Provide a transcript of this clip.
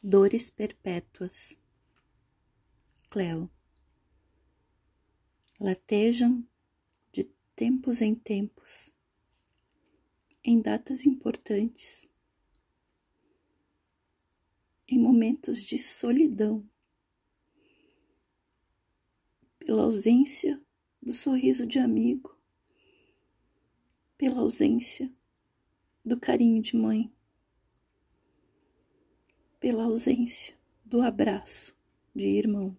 Dores perpétuas. Cleo. Latejam de tempos em tempos, em datas importantes, em momentos de solidão, pela ausência do sorriso de amigo, pela ausência do carinho de mãe pela ausência do abraço de irmão.